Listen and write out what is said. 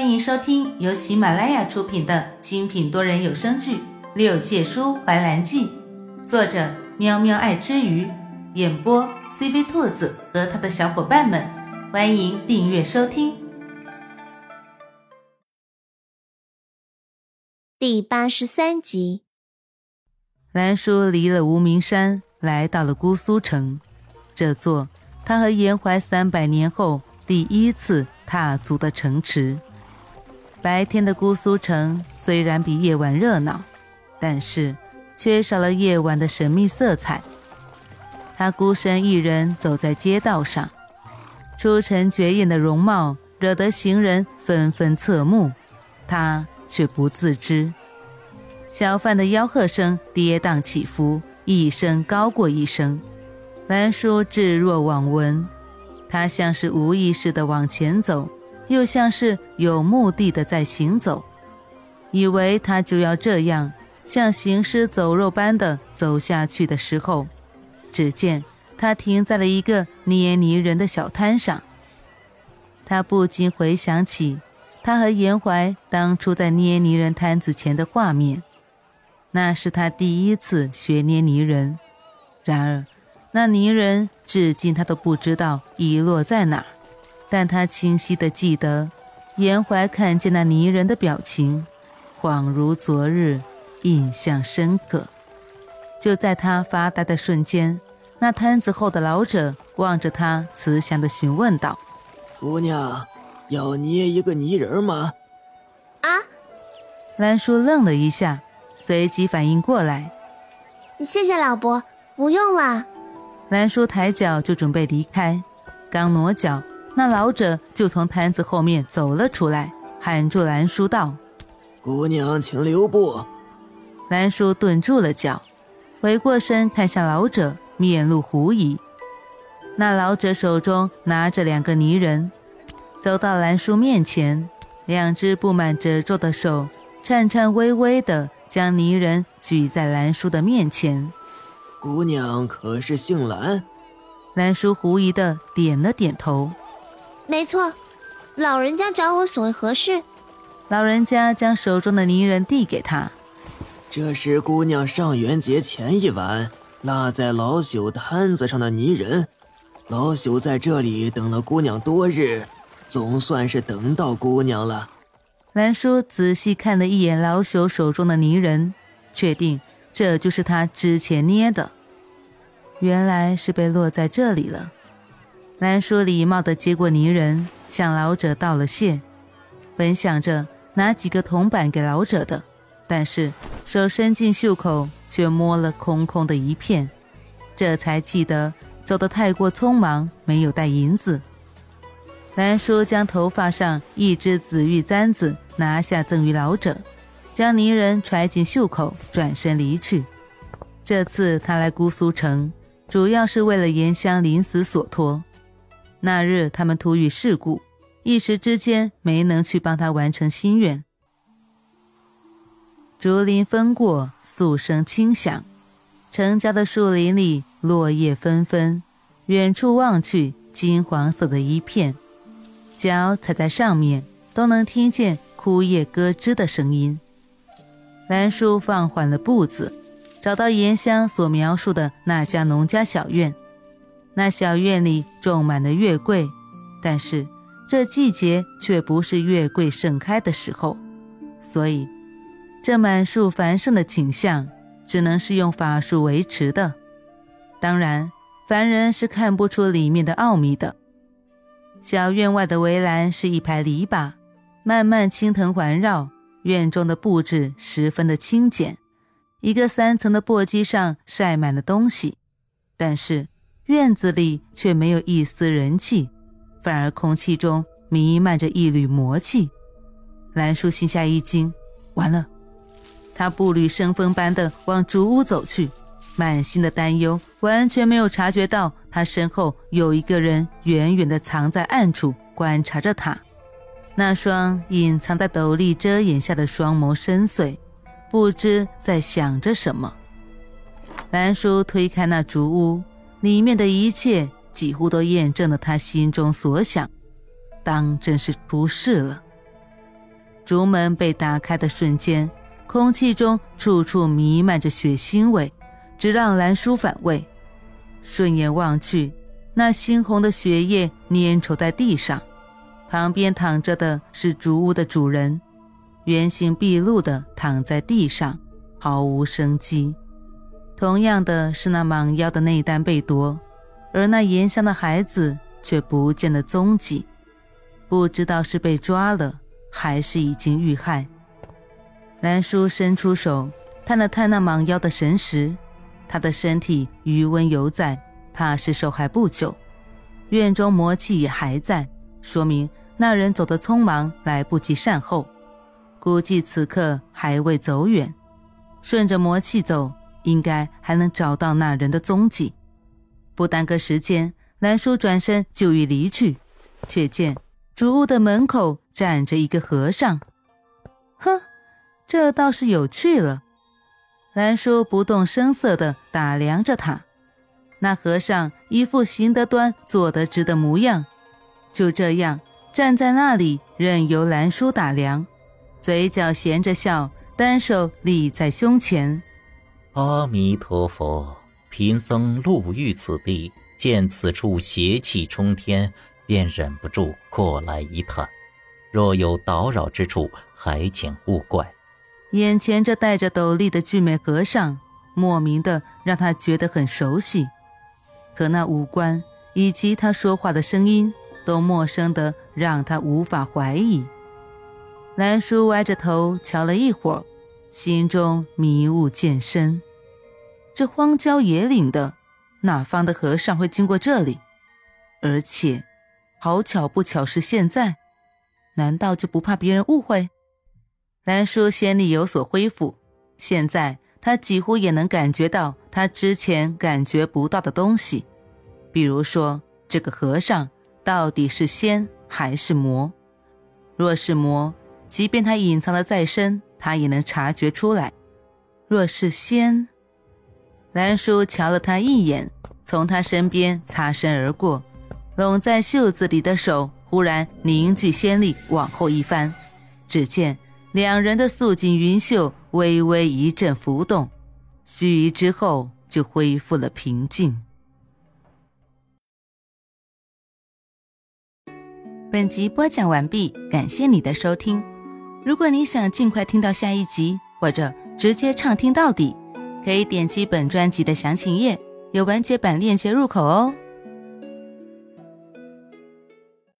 欢迎收听由喜马拉雅出品的精品多人有声剧《六界书怀兰记》，作者喵喵爱吃鱼，演播 CV 兔子和他的小伙伴们。欢迎订阅收听。第八十三集，兰叔离了无名山，来到了姑苏城，这座他和严怀三百年后第一次踏足的城池。白天的姑苏城虽然比夜晚热闹，但是缺少了夜晚的神秘色彩。他孤身一人走在街道上，出尘绝艳的容貌惹得行人纷纷侧目，他却不自知。小贩的吆喝声跌宕起伏，一声高过一声。兰叔置若罔闻，他像是无意识地往前走。又像是有目的的在行走，以为他就要这样像行尸走肉般的走下去的时候，只见他停在了一个捏泥人的小摊上。他不禁回想起他和严怀当初在捏泥人摊子前的画面，那是他第一次学捏泥人，然而那泥人至今他都不知道遗落在哪儿。但他清晰的记得，严怀看见那泥人的表情，恍如昨日，印象深刻。就在他发呆的瞬间，那摊子后的老者望着他，慈祥的询问道：“姑娘，要捏一个泥人吗？”啊！兰叔愣了一下，随即反应过来：“谢谢老伯，不用了。”兰叔抬脚就准备离开，刚挪脚。那老者就从摊子后面走了出来，喊住兰叔道：“姑娘，请留步。”兰叔顿住了脚，回过身看向老者，面露狐疑。那老者手中拿着两个泥人，走到兰叔面前，两只布满褶皱的手颤颤巍巍地将泥人举在兰叔的面前。“姑娘可是姓兰？”兰叔狐疑地点了点头。没错，老人家找我所为何事？老人家将手中的泥人递给他，这是姑娘上元节前一晚落在老朽摊子上的泥人。老朽在这里等了姑娘多日，总算是等到姑娘了。兰叔仔细看了一眼老朽手中的泥人，确定这就是他之前捏的，原来是被落在这里了。兰叔礼貌地接过泥人，向老者道了谢，本想着拿几个铜板给老者的，但是手伸进袖口，却摸了空空的一片，这才记得走得太过匆忙，没有带银子。兰叔将头发上一只紫玉簪子拿下，赠予老者，将泥人揣进袖口，转身离去。这次他来姑苏城，主要是为了严香临死所托。那日他们突遇事故，一时之间没能去帮他完成心愿。竹林风过，素声轻响，城郊的树林里落叶纷纷，远处望去金黄色的一片，脚踩在上面都能听见枯叶咯吱的声音。兰叔放缓了步子，找到岩香所描述的那家农家小院。那小院里种满了月桂，但是这季节却不是月桂盛开的时候，所以这满树繁盛的景象只能是用法术维持的。当然，凡人是看不出里面的奥秘的。小院外的围栏是一排篱笆，漫漫青藤环绕，院中的布置十分的清简。一个三层的簸箕上晒满了东西，但是。院子里却没有一丝人气，反而空气中弥漫着一缕魔气。兰叔心下一惊，完了！他步履生风般的往竹屋走去，满心的担忧，完全没有察觉到他身后有一个人远远的藏在暗处观察着他。那双隐藏在斗笠遮掩下的双眸深邃，不知在想着什么。兰叔推开那竹屋。里面的一切几乎都验证了他心中所想，当真是出事了。竹门被打开的瞬间，空气中处处弥漫着血腥味，只让兰叔反胃。顺眼望去，那猩红的血液粘稠在地上，旁边躺着的是竹屋的主人，原形毕露的躺在地上，毫无生机。同样的是，那蟒妖的内丹被夺，而那岩香的孩子却不见了踪迹，不知道是被抓了。还是已经遇害。兰叔伸出手探了探那蟒妖的神识，他的身体余温犹在，怕是受害不久。院中魔气也还在，说明那人走得匆忙，来不及善后。估计此刻还未走远，顺着魔气走，应该还能找到那人的踪迹。不耽搁时间，兰叔转身就欲离去，却见。竹屋的门口站着一个和尚，哼，这倒是有趣了。兰叔不动声色地打量着他，那和尚一副行得端、坐得直的模样，就这样站在那里，任由兰叔打量，嘴角衔着笑，单手立在胸前。阿弥陀佛，贫僧路遇此地，见此处邪气冲天。便忍不住过来一探，若有打扰之处，还请勿怪。眼前这戴着斗笠的俊美和尚，莫名的让他觉得很熟悉，可那五官以及他说话的声音都陌生的让他无法怀疑。兰叔歪着头瞧了一会儿，心中迷雾渐深。这荒郊野岭的，哪方的和尚会经过这里？而且。好巧不巧是现在，难道就不怕别人误会？兰叔仙力有所恢复，现在他几乎也能感觉到他之前感觉不到的东西，比如说这个和尚到底是仙还是魔？若是魔，即便他隐藏的再深，他也能察觉出来；若是仙，兰叔瞧了他一眼，从他身边擦身而过。拢在袖子里的手忽然凝聚仙力，往后一翻，只见两人的素锦云袖微微一阵浮动，须臾之后就恢复了平静。本集播讲完毕，感谢你的收听。如果你想尽快听到下一集，或者直接畅听到底，可以点击本专辑的详情页，有完结版链接入口哦。